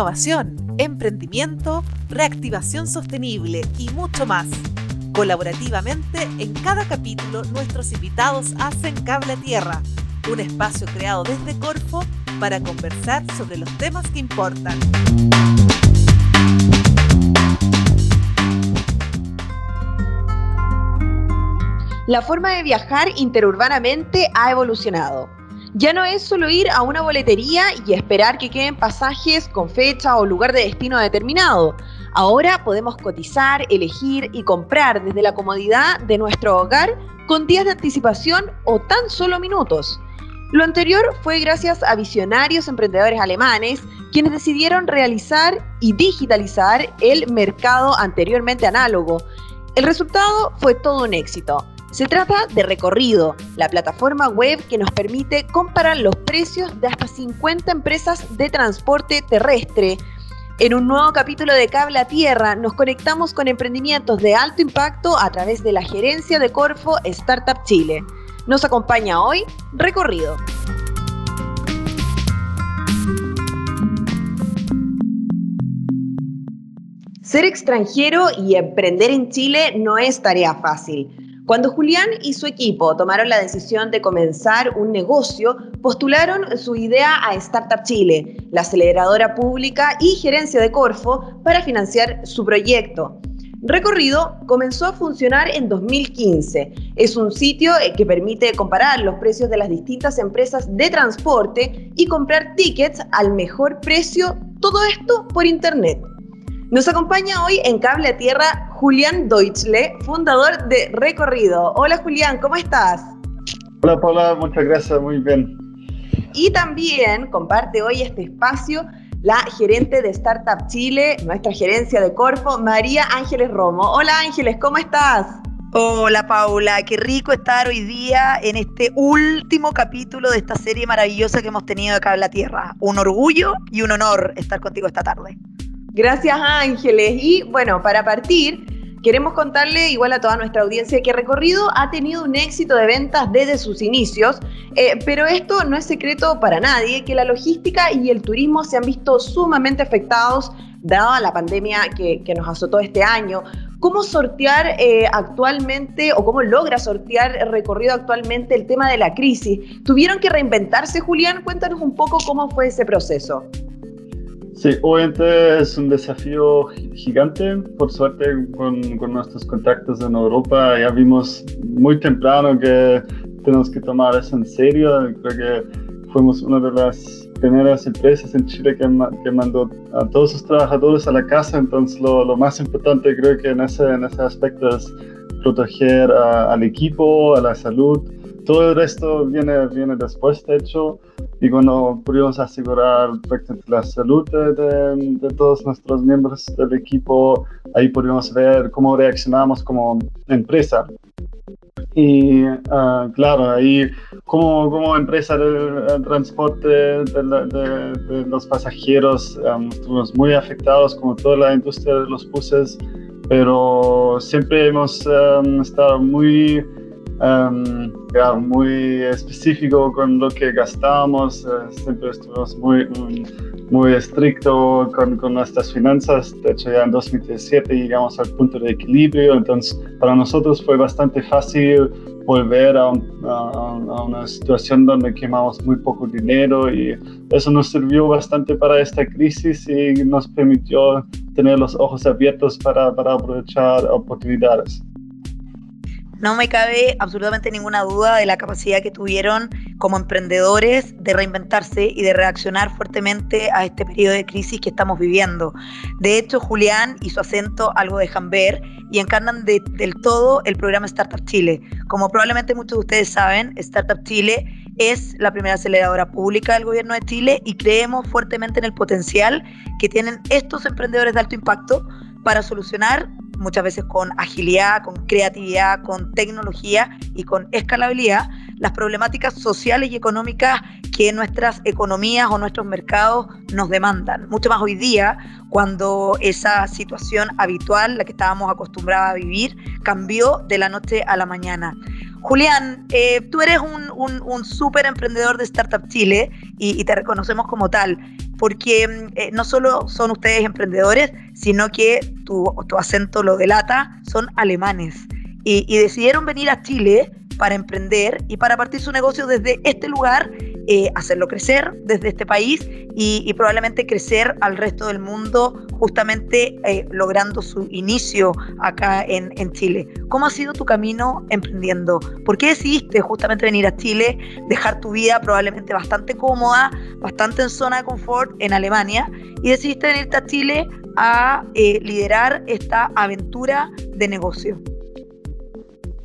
innovación, emprendimiento, reactivación sostenible y mucho más. Colaborativamente, en cada capítulo nuestros invitados hacen Cable a Tierra, un espacio creado desde Corfo para conversar sobre los temas que importan. La forma de viajar interurbanamente ha evolucionado. Ya no es solo ir a una boletería y esperar que queden pasajes con fecha o lugar de destino determinado. Ahora podemos cotizar, elegir y comprar desde la comodidad de nuestro hogar con días de anticipación o tan solo minutos. Lo anterior fue gracias a visionarios emprendedores alemanes quienes decidieron realizar y digitalizar el mercado anteriormente análogo. El resultado fue todo un éxito. Se trata de Recorrido, la plataforma web que nos permite comparar los precios de hasta 50 empresas de transporte terrestre. En un nuevo capítulo de Cable a Tierra nos conectamos con emprendimientos de alto impacto a través de la gerencia de Corfo Startup Chile. Nos acompaña hoy Recorrido. Ser extranjero y emprender en Chile no es tarea fácil. Cuando Julián y su equipo tomaron la decisión de comenzar un negocio, postularon su idea a Startup Chile, la aceleradora pública y gerencia de Corfo, para financiar su proyecto. Recorrido comenzó a funcionar en 2015. Es un sitio eh, que permite comparar los precios de las distintas empresas de transporte y comprar tickets al mejor precio, todo esto por Internet. Nos acompaña hoy en Cable a Tierra Julián Deutschle, fundador de Recorrido. Hola Julián, ¿cómo estás? Hola Paula, muchas gracias, muy bien. Y también comparte hoy este espacio la gerente de Startup Chile, nuestra gerencia de Corfo, María Ángeles Romo. Hola Ángeles, ¿cómo estás? Hola Paula, qué rico estar hoy día en este último capítulo de esta serie maravillosa que hemos tenido de Cable a Tierra. Un orgullo y un honor estar contigo esta tarde. Gracias Ángeles. Y bueno, para partir, queremos contarle igual a toda nuestra audiencia que Recorrido ha tenido un éxito de ventas desde sus inicios, eh, pero esto no es secreto para nadie, que la logística y el turismo se han visto sumamente afectados dada la pandemia que, nos azotó este año. ¿Cómo sortear eh, actualmente o cómo logra sortear recorrido actualmente el tema de la crisis? ¿Tuvieron que reinventarse, Julián? Cuéntanos un poco cómo fue ese proceso. Sí, obviamente es un desafío gigante. Por suerte, con, con, nuestros contactos en Europa, ya vimos muy temprano que tenemos que tomar eso en serio. Creo que fuimos una de las primeras empresas en Chile que, que mandó a todos sus trabajadores a la casa. Entonces, lo, lo más importante creo que en ese, en ese aspecto es proteger al equipo, a la salud. Todo el resto viene, viene después, de hecho y cuando pudimos asegurar la salud de, de, todos nuestros miembros del equipo, ahí pudimos ver cómo reaccionamos como empresa. Y uh, claro, ahí como, como empresa de, transporte de, los pasajeros um, estuvimos muy afectados como toda la industria de los buses, pero siempre hemos um, estado muy um, muy específico con lo que gastamos, eh, siempre estuvimos muy, muy, estricto con, con, nuestras finanzas, de hecho ya en 2017 llegamos al punto de equilibrio, entonces para nosotros fue bastante fácil volver a, a, una situación donde quemamos muy poco dinero y eso nos sirvió bastante para esta crisis y nos permitió tener los ojos abiertos para, para aprovechar oportunidades. No me cabe absolutamente ninguna duda de la capacidad que tuvieron como emprendedores de reinventarse y de reaccionar fuertemente a este periodo de crisis que estamos viviendo. De hecho, Julián y su acento algo dejan ver y encarnan del todo el programa Startup Chile. Como probablemente muchos de ustedes saben, Startup Chile es la primera aceleradora pública del gobierno de Chile y creemos fuertemente en el potencial que tienen estos emprendedores de alto impacto para solucionar muchas veces con agilidad, con creatividad, con tecnología y con escalabilidad, las problemáticas sociales y económicas que nuestras economías o nuestros mercados nos demandan. Mucho más hoy día, cuando esa situación habitual, la que estábamos acostumbrados a vivir, cambió de la noche a la mañana. Julián, eh, tú eres un, un, súper emprendedor de Startup Chile y, te reconocemos como tal. porque mm, no solo son ustedes emprendedores, sino que tu, tu acento lo delata, son alemanes. Y, y, decidieron venir a Chile para emprender y para partir su negocio desde este lugar, eh, hacerlo crecer desde este país y, probablemente crecer al resto del mundo, justamente eh, logrando su inicio acá en, en, Chile. ¿Cómo ha sido tu camino emprendiendo? ¿Por qué decidiste justamente venir a Chile, dejar tu vida probablemente bastante cómoda, bastante en zona de confort en Alemania y decidiste venirte a Chile a eh, liderar esta aventura de negocio?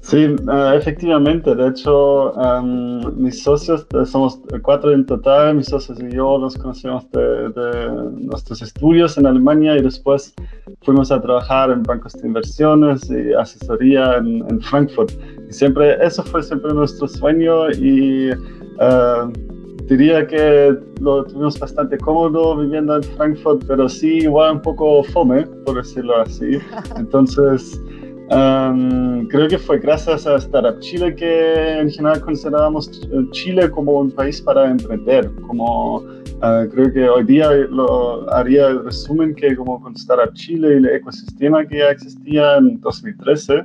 Sí, uh, efectivamente. De hecho, um, mis socios, eh, somos cuatro en total, mis socios y yo nos conocimos de, de, nuestros estudios en Alemania y después fuimos a trabajar en bancos de inversiones y asesoría en, en Frankfurt. Y siempre, eso fue siempre nuestro sueño y uh, diría que lo tuvimos bastante cómodo viviendo en Frankfurt, pero sí igual un poco fome, por decirlo así. Entonces creo que fue gracias a Startup Chile que en general consideramos Chile como un país para emprender. Como uh, creo que hoy día lo haría el resumen que como con Startup Chile y el ecosistema que ya existía en 2013,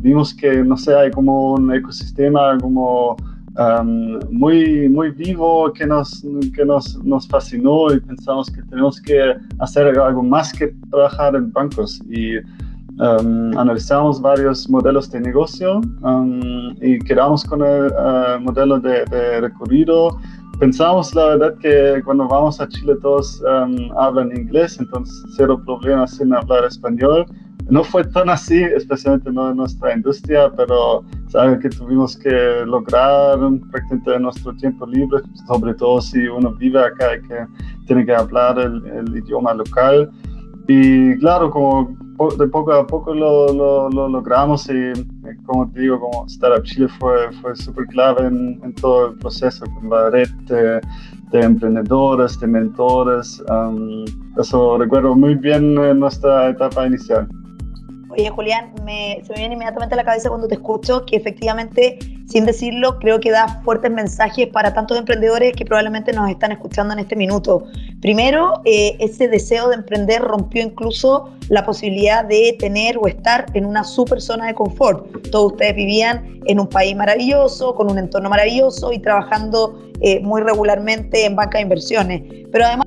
vimos que no sé hay como un ecosistema como Um, muy, muy vivo que, nos, que nos, nos fascinó y pensamos que tenemos que hacer algo más que trabajar en bancos. Y Um, analizamos varios modelos de negocio um, y quedamos con el uh, modelo de, de, recorrido. Pensamos, la verdad, que cuando vamos a Chile todos um, hablan inglés, entonces cero problemas en hablar español. No fue tan así, especialmente no en nuestra industria, pero que tuvimos que lograr prácticamente en nuestro tiempo libre, sobre todo si uno vive acá y que tiene que hablar el, el idioma local. Y claro, como de poco a poco lo, lo, logramos y eh, como te digo, como Startup Chile fue, fue súper clave en, todo el proceso, con la red de, emprendedores, de mentores. eso recuerdo muy bien en nuestra etapa inicial. Oye, Julián, me, se me viene inmediatamente a la cabeza cuando te escucho que efectivamente, sin decirlo, creo que da fuertes mensajes para tantos emprendedores que probablemente nos están escuchando en este minuto. Primero, eh, ese deseo de emprender rompió incluso la posibilidad de tener o estar en una super zona de confort. Todos ustedes vivían en un país maravilloso, con un entorno maravilloso y trabajando eh, muy regularmente en banca de inversiones. Pero además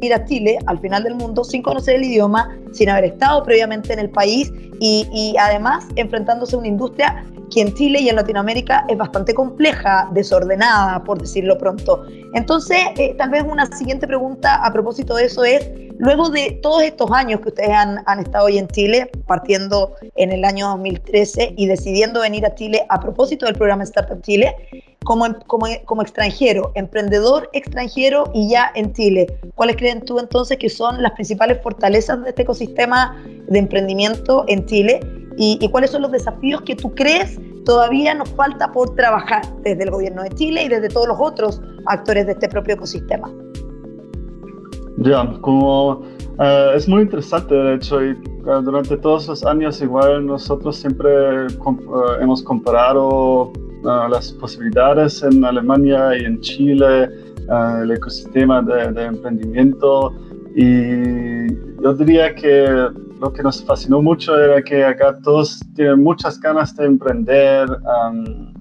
ir a Chile al final del mundo sin conocer el idioma, sin haber estado previamente en el país y, además enfrentándose a una industria que en Chile y en Latinoamérica es bastante compleja, desordenada, por decirlo pronto. Entonces, eh, tal vez una siguiente pregunta a propósito de eso es, luego de todos estos años que ustedes han, han estado hoy en Chile, partiendo en el año 2013 y decidiendo venir a Chile a propósito del programa Startup Chile, como, como, como extranjero, emprendedor extranjero y ya en Chile. ¿Cuáles creen tú entonces que son las principales fortalezas de este ecosistema de emprendimiento en Chile? ¿Y, cuáles son los desafíos que tú crees todavía nos falta por trabajar desde el gobierno de Chile y desde todos los otros actores de este propio ecosistema? Ya, como uh, es muy interesante, de hecho, y uh, durante todos los años igual nosotros siempre comp uh, hemos comparado las posibilidades en Alemania y en Chile, el ecosistema de, emprendimiento. Y yo diría que lo que nos fascinó mucho era que acá todos tienen muchas ganas de emprender, um,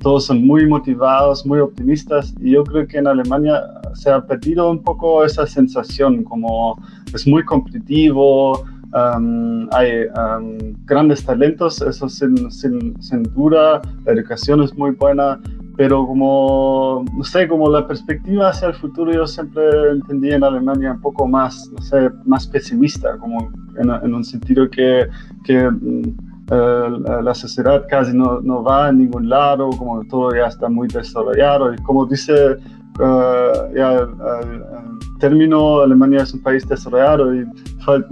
todos son muy motivados, muy optimistas y yo creo que en Alemania se ha perdido un poco esa sensación, como es muy competitivo, Um, hay um, grandes talentos, eso sin, sin, sin, duda, la educación es muy buena, pero como, no sé, como la perspectiva hacia el futuro yo siempre entendí en Alemania un poco más, no sé, más pesimista, como en, en un sentido que, que uh, la sociedad casi no, no, va a ningún lado, como todo ya está muy desarrollado y como dice uh, ya el término Alemania es un país desarrollado y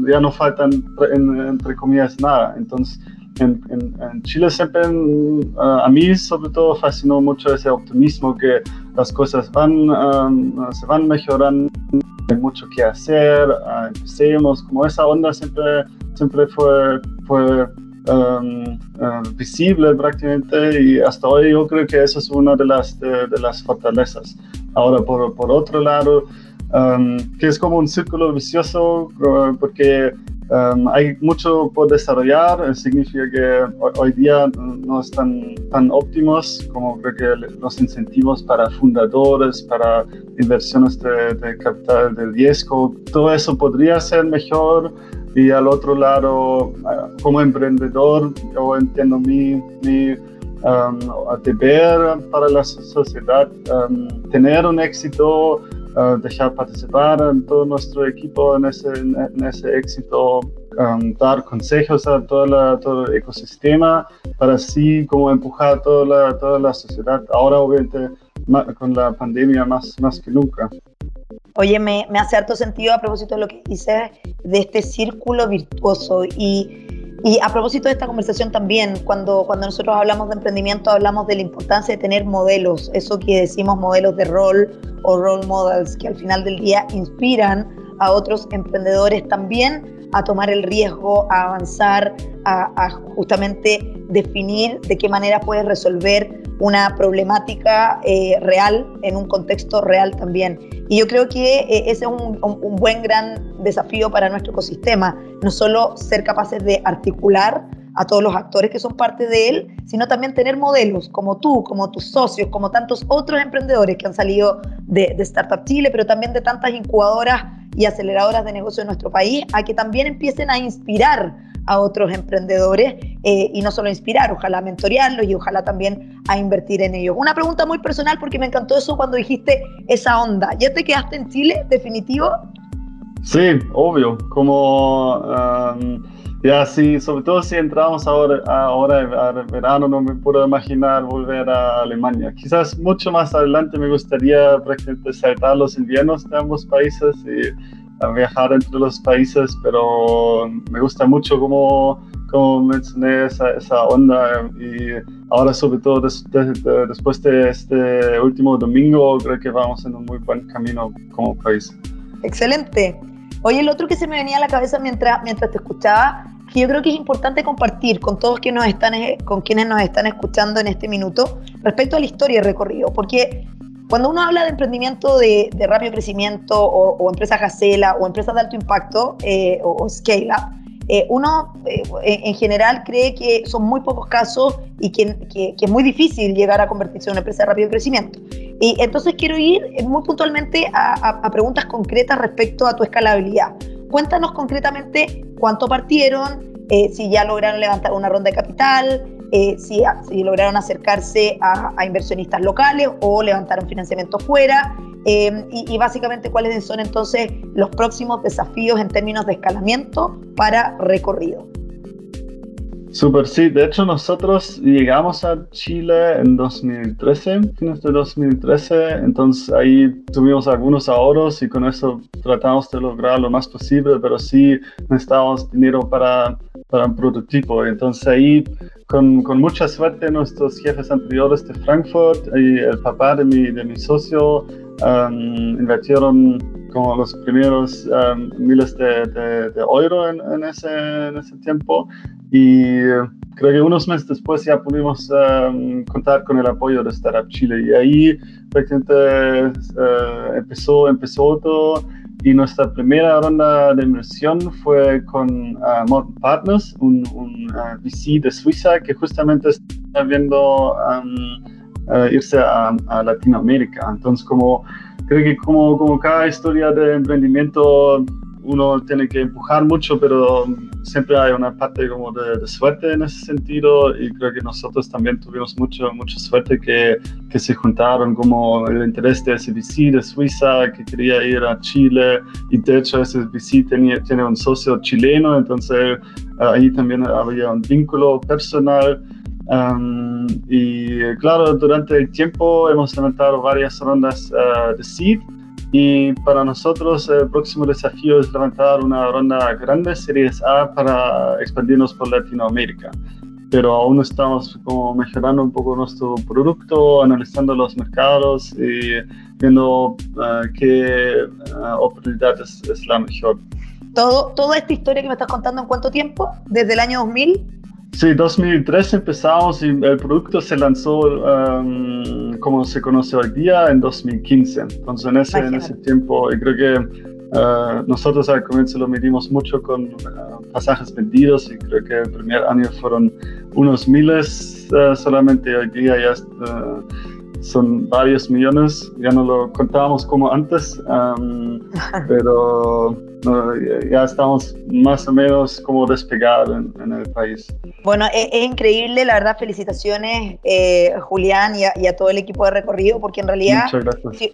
ya no faltan entre comillas nada. Entonces en, en, Chile siempre a mí sobre todo fascinó mucho ese optimismo que las cosas van um, se van mejorando hay mucho que hacer uh, empecemos como esa onda siempre siempre fue fue um, uh, visible prácticamente y hasta hoy yo creo que eso es una de las de las fortalezas ahora por, por otro lado, um, que es como un círculo vicioso uh, porque um, hay mucho por desarrollar, significa que hoy, día no están tan óptimos como creo que los incentivos para fundadores, para inversiones de, de capital de riesgo, todo eso podría ser mejor. Y al otro lado, uh, como emprendedor, yo entiendo mi, mi um, deber para la sociedad, um, tener un éxito, uh, dejar participar en todo nuestro equipo en ese, en ese éxito, um, dar consejos a toda la, todo el ecosistema para así como empujar toda la, toda la sociedad. Ahora obviamente con la pandemia más, más que nunca. Oye, me, me hace harto sentido a propósito de lo que dices de este círculo virtuoso y y a propósito de esta conversación también, cuando, cuando nosotros hablamos de emprendimiento, hablamos de la importancia de tener modelos, eso que decimos modelos de rol o role models, que al final del día inspiran a otros emprendedores también a tomar el riesgo, a avanzar, a, justamente definir de qué manera puedes resolver una problemática eh, real en un contexto real también. Y yo creo que eh, ese es un, un, buen gran desafío para nuestro ecosistema, no solo ser capaces de articular a todos los actores que son parte de él, sino también tener modelos como tú, como tus socios, como tantos otros emprendedores que han salido de, de Startup Chile, pero también de tantas incubadoras y aceleradoras de negocio en nuestro país, a que también empiecen a inspirar a otros emprendedores eh, y no solo inspirar, ojalá mentorearlos y ojalá también a invertir en ellos. Una pregunta muy personal porque me encantó eso cuando dijiste esa onda. ¿Ya te quedaste en Chile, definitivo? Sí, obvio. Como um, ya sí, sobre todo si entramos ahora, ahora al verano, no me puedo imaginar volver a Alemania. Quizás mucho más adelante me gustaría prácticamente saltar los inviernos de ambos países y viajar entre los países, pero me gusta mucho como, como mencioné esa, esa onda y ahora sobre todo después de este último domingo creo que vamos en un muy buen camino como país. Excelente. Oye, el otro que se me venía a la cabeza mientras, mientras te escuchaba, que yo creo que es importante compartir con todos que nos están, con quienes nos están escuchando en este minuto respecto a la historia y recorrido, porque cuando uno habla de emprendimiento de, rápido crecimiento o, empresas gacela o empresas de alto impacto eh, o, scale-up, eh, uno eh, en general cree que son muy pocos casos y que, es muy difícil llegar a convertirse en una empresa de rápido crecimiento. Y entonces quiero ir muy puntualmente a preguntas concretas respecto a tu escalabilidad. Cuéntanos concretamente cuánto partieron, si ya lograron levantar una ronda de capital, eh, si, lograron acercarse a, inversionistas locales o levantaron financiamiento fuera eh, y, básicamente cuáles son entonces los próximos desafíos en términos de escalamiento para recorrido. Super, sí. De hecho, nosotros llegamos a Chile en 2013, fines de 2013. Entonces ahí tuvimos algunos ahorros y con eso tratamos de lograr lo más posible, pero sí necesitábamos dinero para, para un prototipo. Entonces ahí con, con, mucha suerte nuestros jefes anteriores de Frankfurt y el papá de mi, de mi socio um, invirtieron como los primeros um, miles de, de, de euros en, en, ese, en, ese, tiempo y creo que unos meses después ya pudimos um, contar con el apoyo de Startup Chile y ahí prácticamente uh, empezó, empezó todo y nuestra primera ronda de inversión fue con uh, Morton Partners, un, un uh, VC de Suiza que justamente está viendo um, irse a, a, Latinoamérica. Entonces, como creo que como, como cada historia de emprendimiento uno tiene que empujar mucho, pero siempre hay una parte como de, suerte en ese sentido y creo que nosotros también tuvimos mucho, mucha suerte que, que se juntaron como el interés de VC de Suiza que quería ir a Chile y de hecho VC tenía, tiene un socio chileno, entonces ahí también había un vínculo personal. Um, y claro, durante el tiempo hemos levantado varias rondas uh, de seed y para nosotros el próximo desafío es levantar una ronda grande, Series A, para expandirnos por Latinoamérica. Pero aún estamos como mejorando un poco nuestro producto, analizando los mercados y viendo uh, qué uh, oportunidad es, la mejor. Todo, toda esta historia que me estás contando, ¿en cuánto tiempo? ¿Desde el año 2000? Sí, 2003 empezamos y el producto se lanzó um, como se conoce hoy día en 2015. Entonces en ese, en ese tiempo y creo que uh, nosotros al comienzo lo medimos mucho con uh, pasajes vendidos y creo que el primer año fueron unos miles uh, solamente. Hoy día ya son varios millones, ya no lo contábamos como antes, um, pero ya estamos más o menos como despegados en, el país. Bueno, es, increíble, la verdad, felicitaciones eh, Julián y a, todo el equipo de recorrido, porque en realidad,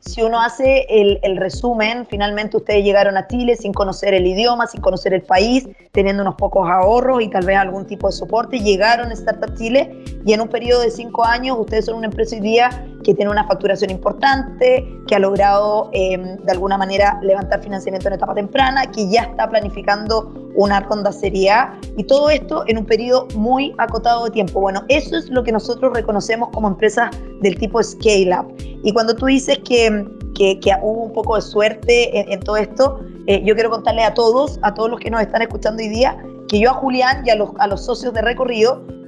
si, uno hace el, el, resumen, finalmente ustedes llegaron a Chile sin conocer el idioma, sin conocer el país, teniendo unos pocos ahorros y tal vez algún tipo de soporte, llegaron a Startup Chile y en un periodo de cinco años ustedes son una empresa hoy día que tiene una facturación importante, que ha logrado eh, de alguna manera levantar financiamiento en etapa temprana que ya está planificando una ronda Serie A y todo esto en un periodo muy acotado de tiempo. Bueno, eso es lo que nosotros reconocemos como empresas del tipo Scale Up. Y cuando tú dices que, que, hubo un poco de suerte en, todo esto, eh, yo quiero contarle a todos, a todos los que nos están escuchando hoy día, que yo a Julián y a los, a los socios de recorrido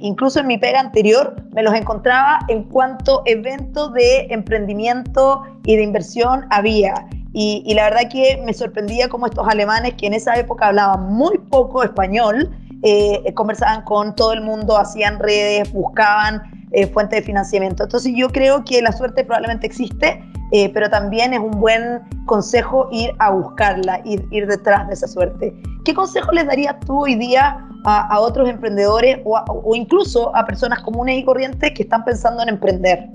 incluso en mi pega anterior, me los encontraba en cuanto eventos de emprendimiento y de inversión había. Y, la verdad que me sorprendía cómo estos alemanes, que en esa época hablaban muy poco español, eh, conversaban con todo el mundo, hacían redes, buscaban eh, fuentes de financiamiento. Entonces yo creo que la suerte probablemente existe, eh, pero también es un buen consejo ir a buscarla, ir, ir detrás de esa suerte. ¿Qué consejo les darías tú hoy día a, otros emprendedores o, o incluso a personas comunes y corrientes que están pensando en emprender?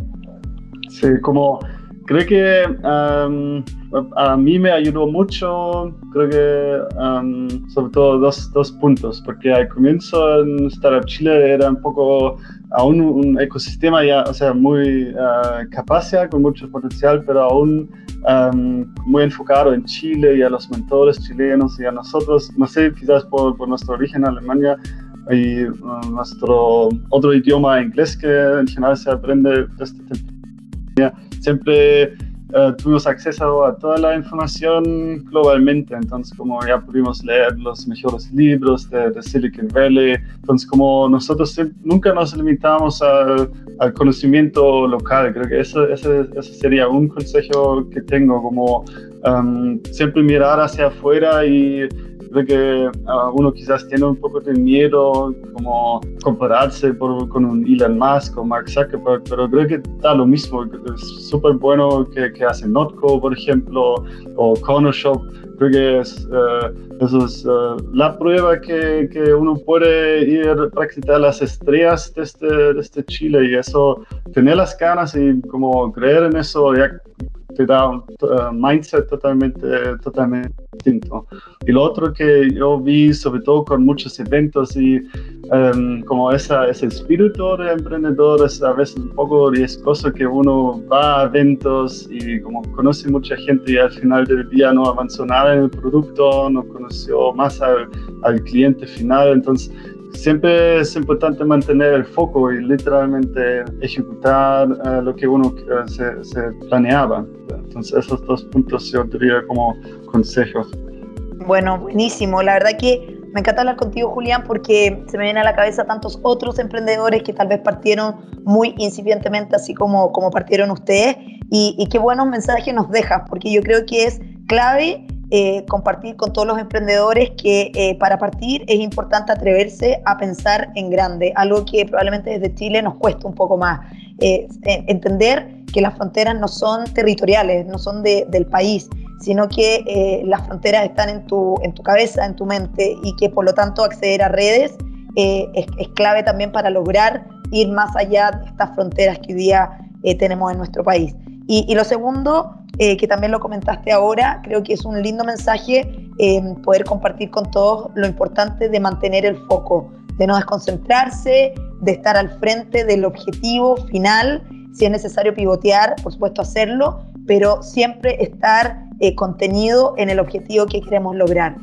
Sí, como creo que a mí me ayudó mucho, creo que sobre todo dos, dos, puntos, porque al comienzo en Startup Chile era un poco aún un ecosistema ya, o sea, muy uh, capaz ya, con mucho potencial, pero aún muy enfocado en Chile y a los mentores chilenos y a nosotros, no sé, quizás por, por nuestro origen en Alemania, y uh, nuestro otro idioma inglés que en general se aprende desde siempre uh, tuvimos acceso a toda la información globalmente, entonces como ya pudimos leer los mejores libros de, Silicon Valley, entonces como nosotros nunca nos limitamos al conocimiento local, creo que ese, ese, sería un consejo que tengo, como um, siempre mirar hacia afuera y creo que uno quizás tiene un poco de miedo como compararse con un Elon Musk o Mark Zuckerberg, pero creo que da lo mismo. Es súper bueno que, que hace Notco, por ejemplo, o Corner Shop. Creo que es, eh, eso es eh, la prueba que, que, uno puede ir a practicar las estrellas desde, desde Chile y eso, tener las ganas y como creer en eso, ya te da un uh, mindset totalmente, totalmente distinto. Y lo otro que yo vi, sobre todo con muchos eventos y um, como esa, ese espíritu de emprendedor es a veces un poco riesgoso que uno va a eventos y como conoce mucha gente y al final del día no avanzó nada en el producto, no conoció más al, al cliente final. Entonces, siempre es importante mantener el foco y literalmente ejecutar eh, lo que uno eh, se, se, planeaba. Entonces esos dos puntos yo diría como consejos. Bueno, buenísimo. La verdad que me encanta hablar contigo, Julián, porque se me vienen a la cabeza tantos otros emprendedores que tal vez partieron muy incipientemente, así como, como partieron ustedes. Y, qué buenos mensajes nos dejas, porque yo creo que es clave eh, compartir con todos los emprendedores que eh, para partir es importante atreverse a pensar en grande, algo que probablemente desde Chile nos cuesta un poco más. Eh, entender que las fronteras no son territoriales, no son del país, sino que las fronteras están en tu, en tu cabeza, en tu mente y que por lo tanto acceder a redes es, es, clave también para lograr ir más allá de estas fronteras que hoy día tenemos en nuestro país. Y, y lo segundo, eh, que también lo comentaste ahora, creo que es un lindo mensaje eh, poder compartir con todos lo importante de mantener el foco, de no desconcentrarse, de estar al frente del objetivo final, si es necesario pivotear, por supuesto hacerlo, pero siempre estar eh, contenido en el objetivo que queremos lograr.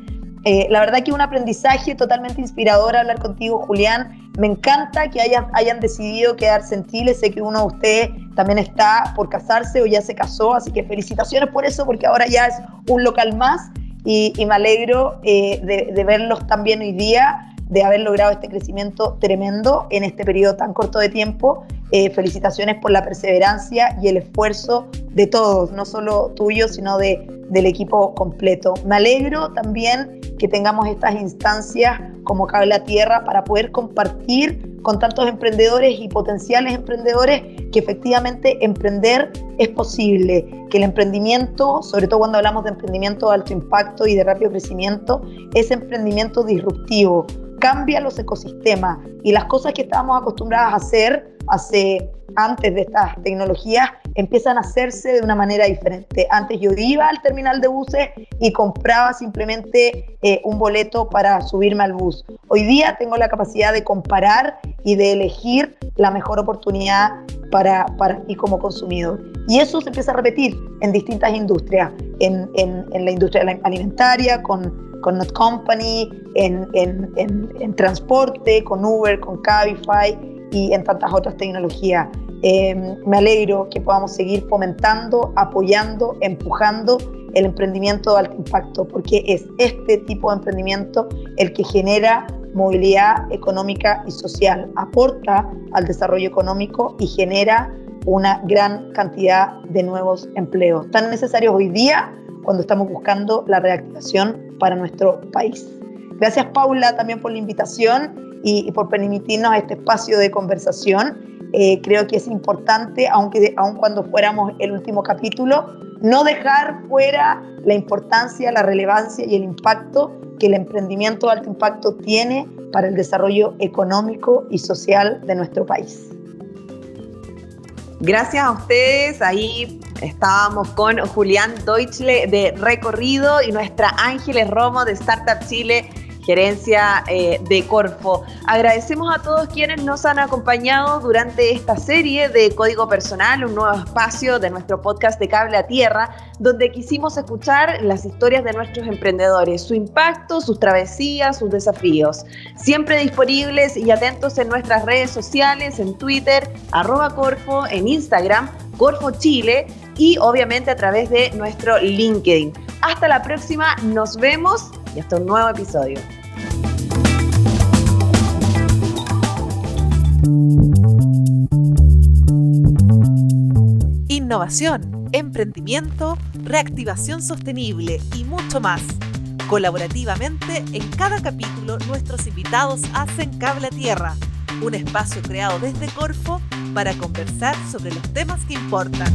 Eh, la verdad que un aprendizaje totalmente inspirador hablar contigo, Julián. Me encanta que hayan, decidido quedarse en Chile. Sé que uno de ustedes también está por casarse o ya se casó, así que felicitaciones por eso, porque ahora ya es un local más y, me alegro eh, de, verlos también hoy día de haber logrado este crecimiento tremendo en este periodo tan corto de tiempo. Eh, felicitaciones por la perseverancia y el esfuerzo de todos, no solo tuyo, sino de, del equipo completo. Me alegro también que tengamos estas instancias como Cable a Tierra para poder compartir con tantos emprendedores y potenciales emprendedores que efectivamente emprender es posible, que el emprendimiento, sobre todo cuando hablamos de emprendimiento de alto impacto y de rápido crecimiento, es emprendimiento disruptivo, cambia los ecosistemas y las cosas que estábamos acostumbradas a hacer hace antes de estas tecnologías empiezan a hacerse de una manera diferente. Antes yo iba al terminal de buses y compraba simplemente eh, un boleto para subirme al bus. Hoy día tengo la capacidad de comparar y de elegir la mejor oportunidad para, para mí como consumidor. Y eso se empieza a repetir en distintas industrias, en, en, en la industria alimentaria, con, con Not Company, en, en, transporte, con Uber, con Cabify y en tantas otras tecnologías. Eh, me alegro que podamos seguir fomentando, apoyando, empujando el emprendimiento de alto impacto, porque es este tipo de emprendimiento el que genera movilidad económica y social, aporta al desarrollo económico y genera una gran cantidad de nuevos empleos, tan necesarios hoy día cuando estamos buscando la reactivación para nuestro país. Gracias Paula también por la invitación y, por permitirnos este espacio de conversación. Eh, creo que es importante, aunque aun cuando fuéramos el último capítulo, no dejar fuera la importancia, la relevancia y el impacto que el emprendimiento de alto impacto tiene para el desarrollo económico y social de nuestro país. Gracias a ustedes, ahí estábamos con Julián Deutschle de Recorrido y nuestra Ángeles Romo de Startup Chile gerencia eh, de Corfo. Agradecemos a todos quienes nos han acompañado durante esta serie de Código Personal, un nuevo espacio de nuestro podcast de Cable a Tierra, donde quisimos escuchar las historias de nuestros emprendedores, su impacto, sus travesías, sus desafíos. Siempre disponibles y atentos en nuestras redes sociales, en Twitter, arroba Corfo, en Instagram, Corfo Chile y obviamente a través de nuestro LinkedIn. Hasta la próxima, nos vemos y hasta un nuevo episodio. Innovación, emprendimiento, reactivación sostenible y mucho más. Colaborativamente, en cada capítulo nuestros invitados hacen Cable a Tierra, un espacio creado desde Corfo para conversar sobre los temas que importan.